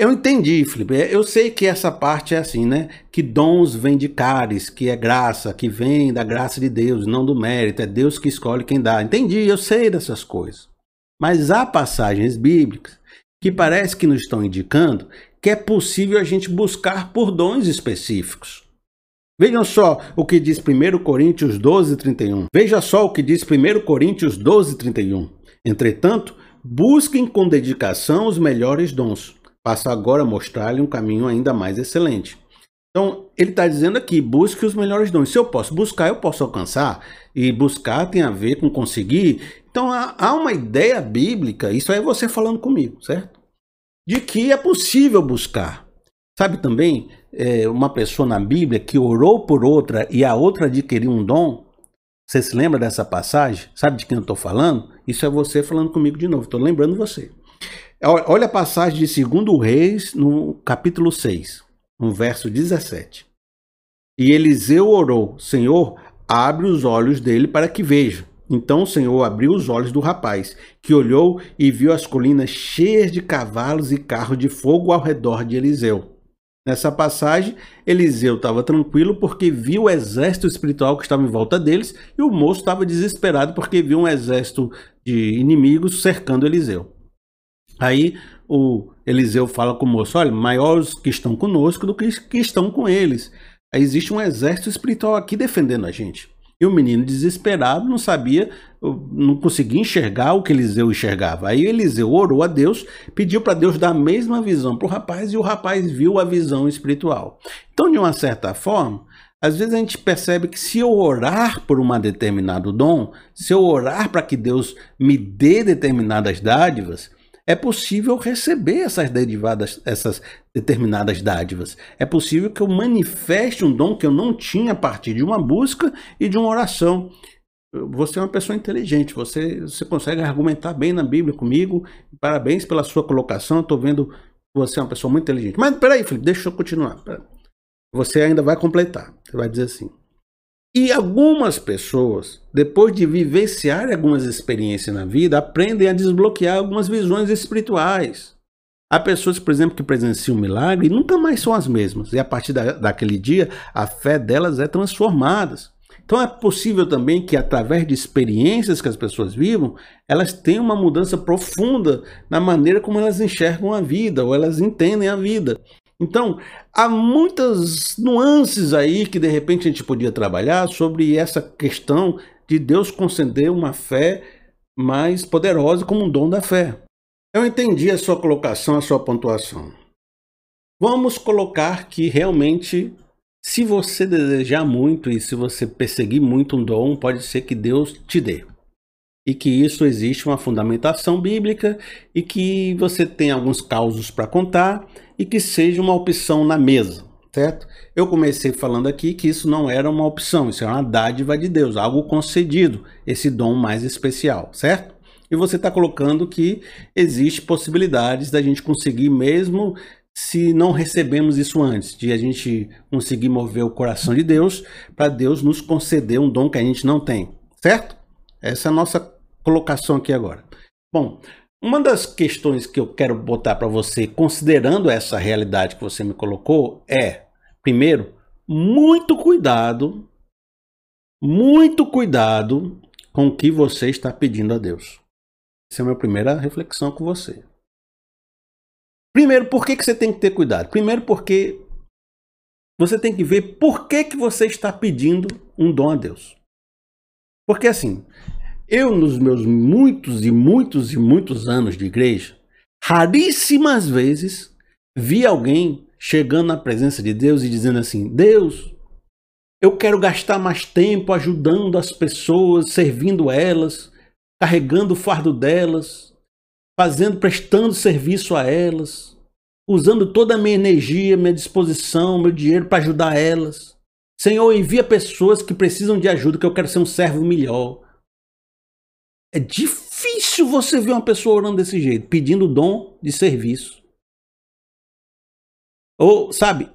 Eu entendi, Felipe. Eu sei que essa parte é assim, né? Que dons vêm de caris, que é graça, que vem da graça de Deus, não do mérito. É Deus que escolhe quem dá. Entendi, eu sei dessas coisas. Mas há passagens bíblicas que parece que nos estão indicando que é possível a gente buscar por dons específicos. Vejam só o que diz 1 Coríntios 12, 31. Veja só o que diz 1 Coríntios 12, 31. Entretanto, busquem com dedicação os melhores dons Passo agora a mostrar-lhe um caminho ainda mais excelente. Então, ele está dizendo aqui, busque os melhores dons. Se eu posso buscar, eu posso alcançar. E buscar tem a ver com conseguir. Então, há uma ideia bíblica, isso é você falando comigo, certo? De que é possível buscar. Sabe também, é, uma pessoa na Bíblia que orou por outra e a outra adquiriu um dom. Você se lembra dessa passagem? Sabe de quem eu estou falando? Isso é você falando comigo de novo. Estou lembrando você. Olha a passagem de 2 Reis, no capítulo 6, no verso 17. E Eliseu orou: Senhor, abre os olhos dele para que veja. Então o Senhor abriu os olhos do rapaz, que olhou e viu as colinas cheias de cavalos e carros de fogo ao redor de Eliseu. Nessa passagem, Eliseu estava tranquilo porque viu o exército espiritual que estava em volta deles, e o moço estava desesperado porque viu um exército de inimigos cercando Eliseu. Aí o Eliseu fala com o moço: olha, maiores que estão conosco do que que estão com eles. Aí existe um exército espiritual aqui defendendo a gente. E o menino desesperado não sabia, não conseguia enxergar o que Eliseu enxergava. Aí Eliseu orou a Deus, pediu para Deus dar a mesma visão para o rapaz e o rapaz viu a visão espiritual. Então, de uma certa forma, às vezes a gente percebe que se eu orar por um determinado dom, se eu orar para que Deus me dê determinadas dádivas, é possível receber essas derivadas, essas determinadas dádivas. É possível que eu manifeste um dom que eu não tinha a partir de uma busca e de uma oração. Você é uma pessoa inteligente, você, você consegue argumentar bem na Bíblia comigo. Parabéns pela sua colocação. Estou vendo que você é uma pessoa muito inteligente. Mas peraí, Felipe, deixa eu continuar. Você ainda vai completar. Você vai dizer assim: e algumas pessoas, depois de vivenciar algumas experiências na vida, aprendem a desbloquear algumas visões espirituais. Há pessoas, por exemplo, que presenciam um milagre e nunca mais são as mesmas. E a partir da, daquele dia, a fé delas é transformada. Então é possível também que, através de experiências que as pessoas vivam, elas tenham uma mudança profunda na maneira como elas enxergam a vida ou elas entendem a vida. Então, há muitas nuances aí que de repente a gente podia trabalhar sobre essa questão de Deus conceder uma fé mais poderosa como um dom da fé. Eu entendi a sua colocação, a sua pontuação. Vamos colocar que realmente, se você desejar muito e se você perseguir muito um dom, pode ser que Deus te dê e que isso existe uma fundamentação bíblica e que você tem alguns causos para contar e que seja uma opção na mesa, certo? Eu comecei falando aqui que isso não era uma opção, isso é uma dádiva de Deus, algo concedido, esse dom mais especial, certo? E você está colocando que existe possibilidades da gente conseguir mesmo se não recebemos isso antes, de a gente conseguir mover o coração de Deus para Deus nos conceder um dom que a gente não tem, certo? Essa é a nossa colocação aqui agora. Bom, uma das questões que eu quero botar para você, considerando essa realidade que você me colocou, é, primeiro, muito cuidado, muito cuidado com o que você está pedindo a Deus. Essa é a minha primeira reflexão com você. Primeiro, por que, que você tem que ter cuidado? Primeiro, porque você tem que ver por que, que você está pedindo um dom a Deus. Porque assim, eu, nos meus muitos e muitos e muitos anos de igreja, raríssimas vezes vi alguém chegando na presença de Deus e dizendo assim: Deus, eu quero gastar mais tempo ajudando as pessoas, servindo elas, carregando o fardo delas, fazendo, prestando serviço a elas, usando toda a minha energia, minha disposição, meu dinheiro para ajudar elas. Senhor, envia pessoas que precisam de ajuda, que eu quero ser um servo melhor. É difícil você ver uma pessoa orando desse jeito, pedindo dom de serviço. Ou, sabe,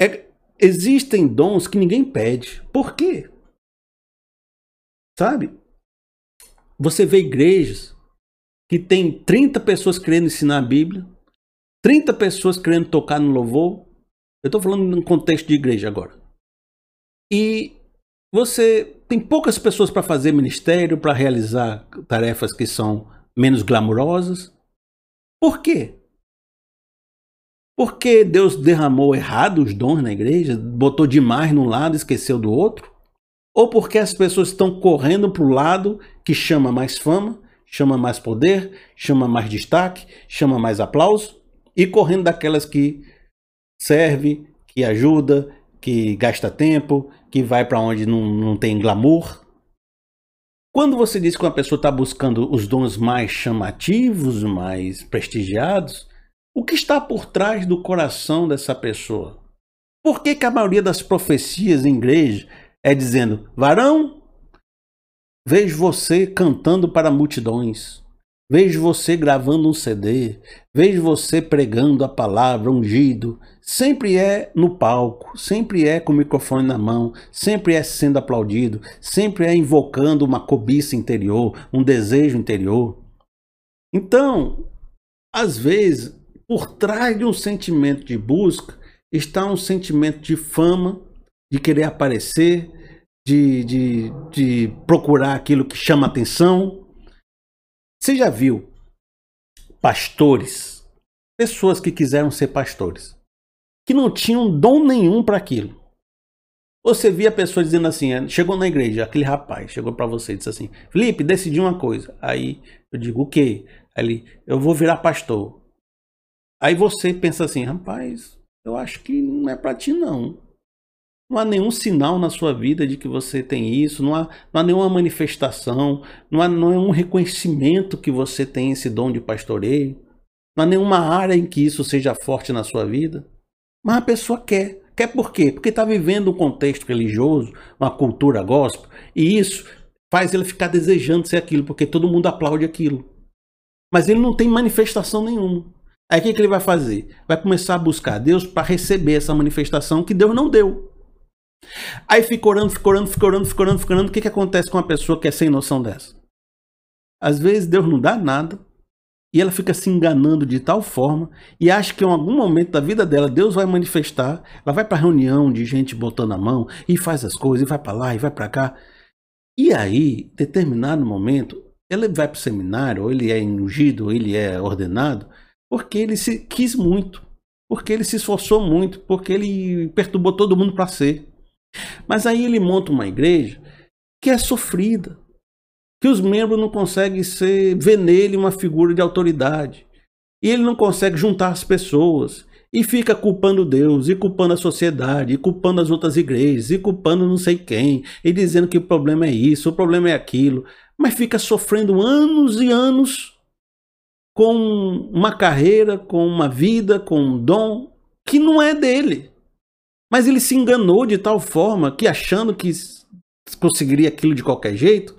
é, existem dons que ninguém pede. Por quê? Sabe? Você vê igrejas que tem 30 pessoas querendo ensinar a Bíblia, 30 pessoas querendo tocar no louvor. Eu estou falando num contexto de igreja agora. E você tem poucas pessoas para fazer ministério, para realizar tarefas que são menos glamurosas. Por quê? Porque Deus derramou errado os dons na igreja, botou demais num lado, esqueceu do outro? Ou porque as pessoas estão correndo para o lado que chama mais fama, chama mais poder, chama mais destaque, chama mais aplauso, e correndo daquelas que serve, que ajuda, que gasta tempo, que vai para onde não, não tem glamour. Quando você diz que uma pessoa está buscando os dons mais chamativos, mais prestigiados, o que está por trás do coração dessa pessoa? Por que, que a maioria das profecias em igreja é dizendo: varão, vejo você cantando para multidões, vejo você gravando um CD, vejo você pregando a palavra ungido. Sempre é no palco, sempre é com o microfone na mão, sempre é sendo aplaudido, sempre é invocando uma cobiça interior, um desejo interior. Então, às vezes, por trás de um sentimento de busca está um sentimento de fama, de querer aparecer, de, de, de procurar aquilo que chama atenção. Você já viu pastores, pessoas que quiseram ser pastores, que não tinham dom nenhum para aquilo. Você via a pessoa dizendo assim, é, chegou na igreja, aquele rapaz chegou para você e disse assim, Felipe, decidi uma coisa. Aí eu digo, o quê? Aí ele, eu vou virar pastor. Aí você pensa assim, rapaz, eu acho que não é para ti não. Não há nenhum sinal na sua vida de que você tem isso, não há, não há nenhuma manifestação, não há nenhum reconhecimento que você tem esse dom de pastoreio, não há nenhuma área em que isso seja forte na sua vida. Mas a pessoa quer. Quer por quê? Porque está vivendo um contexto religioso, uma cultura gospel, e isso faz ele ficar desejando ser aquilo, porque todo mundo aplaude aquilo. Mas ele não tem manifestação nenhuma. Aí o que, que ele vai fazer? Vai começar a buscar Deus para receber essa manifestação que Deus não deu. Aí fica orando, fica orando, fica orando, fica orando, fica orando. O que, que acontece com uma pessoa que é sem noção dessa? Às vezes Deus não dá nada e ela fica se enganando de tal forma e acha que em algum momento da vida dela Deus vai manifestar. Ela vai para reunião de gente botando a mão e faz as coisas, e vai para lá e vai para cá. E aí, determinado momento, ele vai para o seminário, ou ele é ungido, ou ele é ordenado, porque ele se quis muito, porque ele se esforçou muito, porque ele perturbou todo mundo para ser. Mas aí ele monta uma igreja que é sofrida, que os membros não conseguem ser, ver nele uma figura de autoridade. E ele não consegue juntar as pessoas. E fica culpando Deus, e culpando a sociedade, e culpando as outras igrejas, e culpando não sei quem, e dizendo que o problema é isso, o problema é aquilo. Mas fica sofrendo anos e anos com uma carreira, com uma vida, com um dom que não é dele. Mas ele se enganou de tal forma que, achando que conseguiria aquilo de qualquer jeito,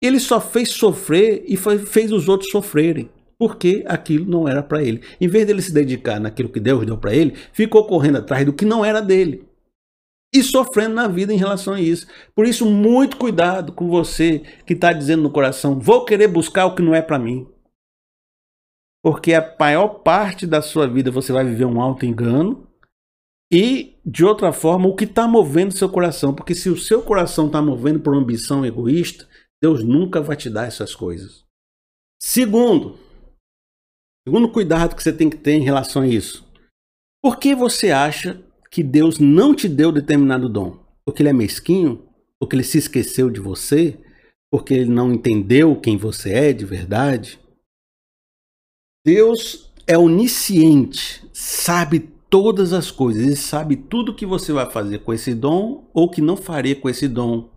ele só fez sofrer e fez os outros sofrerem. Porque aquilo não era para ele. Em vez dele se dedicar naquilo que Deus deu para ele, ficou correndo atrás do que não era dele. E sofrendo na vida em relação a isso. Por isso, muito cuidado com você que está dizendo no coração: vou querer buscar o que não é para mim. Porque a maior parte da sua vida você vai viver um alto engano. E, de outra forma, o que está movendo seu coração. Porque se o seu coração está movendo por uma ambição egoísta, Deus nunca vai te dar essas coisas. Segundo, segundo cuidado que você tem que ter em relação a isso. Por que você acha que Deus não te deu determinado dom? Porque ele é mesquinho? Porque ele se esqueceu de você? Porque ele não entendeu quem você é de verdade? Deus é onisciente, sabe todas as coisas, ele sabe tudo que você vai fazer com esse dom ou que não faria com esse dom.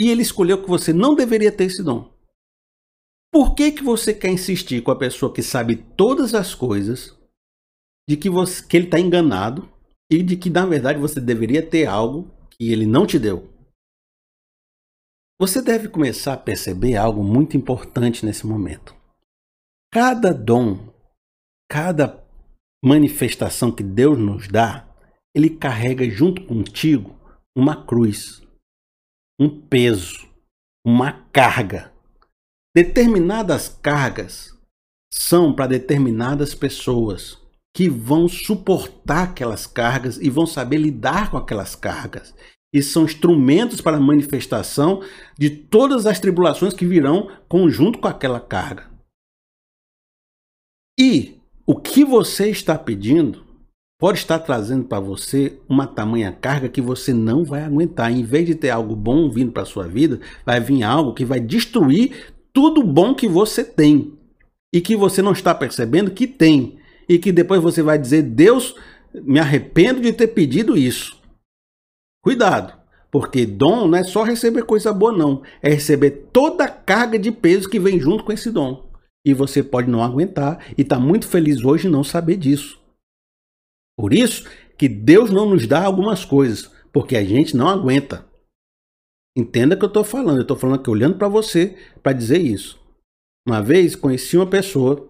E ele escolheu que você não deveria ter esse dom. Por que, que você quer insistir com a pessoa que sabe todas as coisas, de que, você, que ele está enganado e de que na verdade você deveria ter algo que ele não te deu? Você deve começar a perceber algo muito importante nesse momento. Cada dom, cada manifestação que Deus nos dá, ele carrega junto contigo uma cruz, um peso, uma carga. Determinadas cargas são para determinadas pessoas que vão suportar aquelas cargas e vão saber lidar com aquelas cargas. E são instrumentos para a manifestação de todas as tribulações que virão conjunto com aquela carga. E o que você está pedindo pode estar trazendo para você uma tamanha carga que você não vai aguentar. Em vez de ter algo bom vindo para sua vida, vai vir algo que vai destruir tudo bom que você tem e que você não está percebendo que tem e que depois você vai dizer: Deus, me arrependo de ter pedido isso. Cuidado, porque dom não é só receber coisa boa, não, é receber toda a carga de peso que vem junto com esse dom. E você pode não aguentar e está muito feliz hoje não saber disso. Por isso que Deus não nos dá algumas coisas, porque a gente não aguenta. Entenda que eu estou falando, eu estou falando aqui olhando para você para dizer isso. Uma vez conheci uma pessoa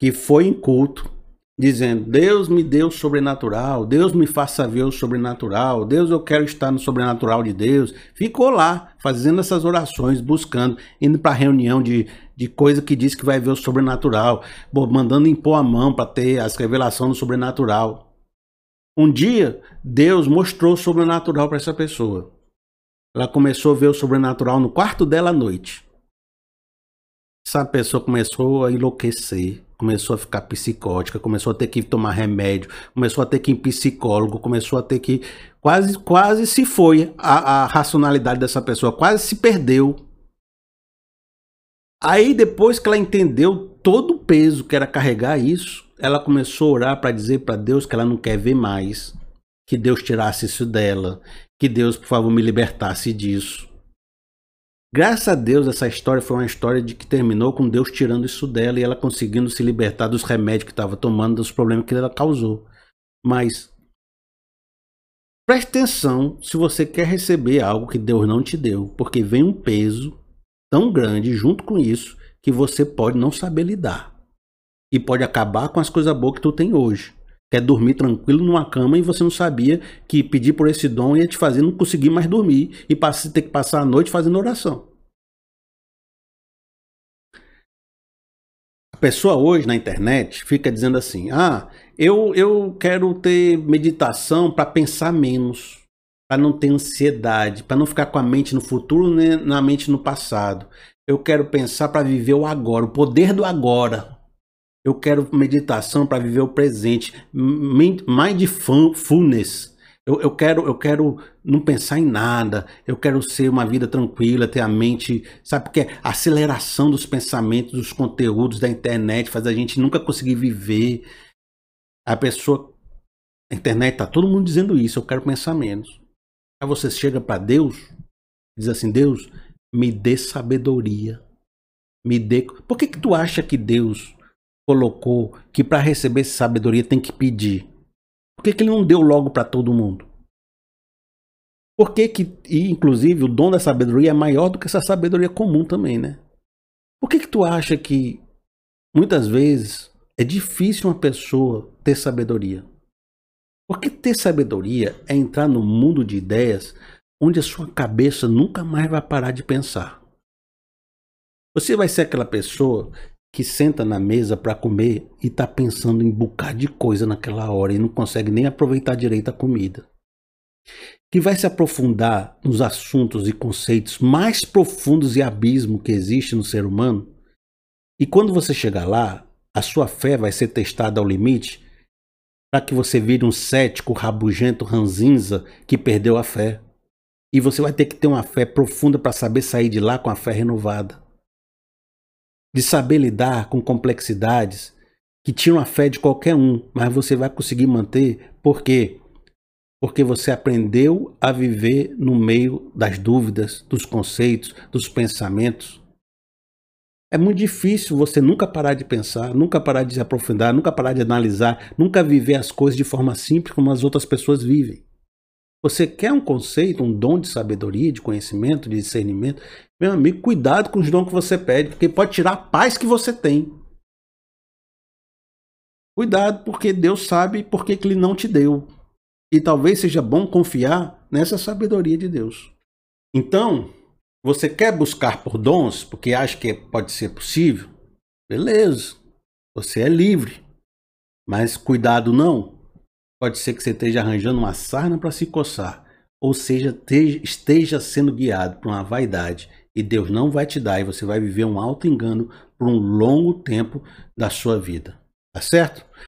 que foi em culto, dizendo: Deus me deu o sobrenatural, Deus me faça ver o sobrenatural, Deus eu quero estar no sobrenatural de Deus. Ficou lá fazendo essas orações, buscando, indo para reunião de, de coisa que diz que vai ver o sobrenatural, mandando impor a mão para ter as revelações do sobrenatural. Um dia, Deus mostrou o sobrenatural para essa pessoa. Ela começou a ver o sobrenatural no quarto dela à noite. Essa pessoa começou a enlouquecer começou a ficar psicótica, começou a ter que tomar remédio, começou a ter que ir em psicólogo, começou a ter que. Quase, quase se foi a, a racionalidade dessa pessoa, quase se perdeu. Aí, depois que ela entendeu todo o peso que era carregar isso, ela começou a orar para dizer para Deus que ela não quer ver mais, que Deus tirasse isso dela, que Deus, por favor, me libertasse disso. Graças a Deus, essa história foi uma história de que terminou com Deus tirando isso dela e ela conseguindo se libertar dos remédios que estava tomando, dos problemas que ela causou. Mas preste atenção se você quer receber algo que Deus não te deu, porque vem um peso tão grande junto com isso que você pode não saber lidar. E pode acabar com as coisas boas que tu tem hoje. Quer dormir tranquilo numa cama e você não sabia que pedir por esse dom ia te fazer não conseguir mais dormir e ter que passar a noite fazendo oração. A pessoa hoje na internet fica dizendo assim: ah, eu, eu quero ter meditação para pensar menos, para não ter ansiedade, para não ficar com a mente no futuro nem na mente no passado. Eu quero pensar para viver o agora, o poder do agora. Eu quero meditação para viver o presente. Mindfulness. Eu, eu, quero, eu quero não pensar em nada. Eu quero ser uma vida tranquila, ter a mente. Sabe porque a aceleração dos pensamentos, dos conteúdos da internet faz a gente nunca conseguir viver. A pessoa. A internet tá todo mundo dizendo isso. Eu quero pensar menos. Aí você chega para Deus, diz assim: Deus, me dê sabedoria. Me dê. Por que, que tu acha que Deus colocou que para receber sabedoria tem que pedir? Por que, que ele não deu logo para todo mundo? Por que, que e, inclusive, o dom da sabedoria é maior do que essa sabedoria comum também, né? Por que, que tu acha que muitas vezes é difícil uma pessoa ter sabedoria? Porque ter sabedoria é entrar no mundo de ideias onde a sua cabeça nunca mais vai parar de pensar. Você vai ser aquela pessoa que senta na mesa para comer e está pensando em bocado de coisa naquela hora e não consegue nem aproveitar direito a comida. Que vai se aprofundar nos assuntos e conceitos mais profundos e abismo que existe no ser humano. E quando você chegar lá, a sua fé vai ser testada ao limite para que você vire um cético, rabugento, ranzinza que perdeu a fé. E você vai ter que ter uma fé profunda para saber sair de lá com a fé renovada de saber lidar com complexidades que tiram a fé de qualquer um, mas você vai conseguir manter. Por quê? Porque você aprendeu a viver no meio das dúvidas, dos conceitos, dos pensamentos. É muito difícil você nunca parar de pensar, nunca parar de se aprofundar, nunca parar de analisar, nunca viver as coisas de forma simples como as outras pessoas vivem. Você quer um conceito, um dom de sabedoria, de conhecimento, de discernimento? Meu amigo, cuidado com os dons que você pede, porque pode tirar a paz que você tem. Cuidado, porque Deus sabe por que Ele não te deu. E talvez seja bom confiar nessa sabedoria de Deus. Então, você quer buscar por dons, porque acha que pode ser possível? Beleza. Você é livre. Mas cuidado não. Pode ser que você esteja arranjando uma sarna para se coçar. Ou seja, esteja sendo guiado por uma vaidade. E Deus não vai te dar. E você vai viver um alto engano por um longo tempo da sua vida. Tá certo?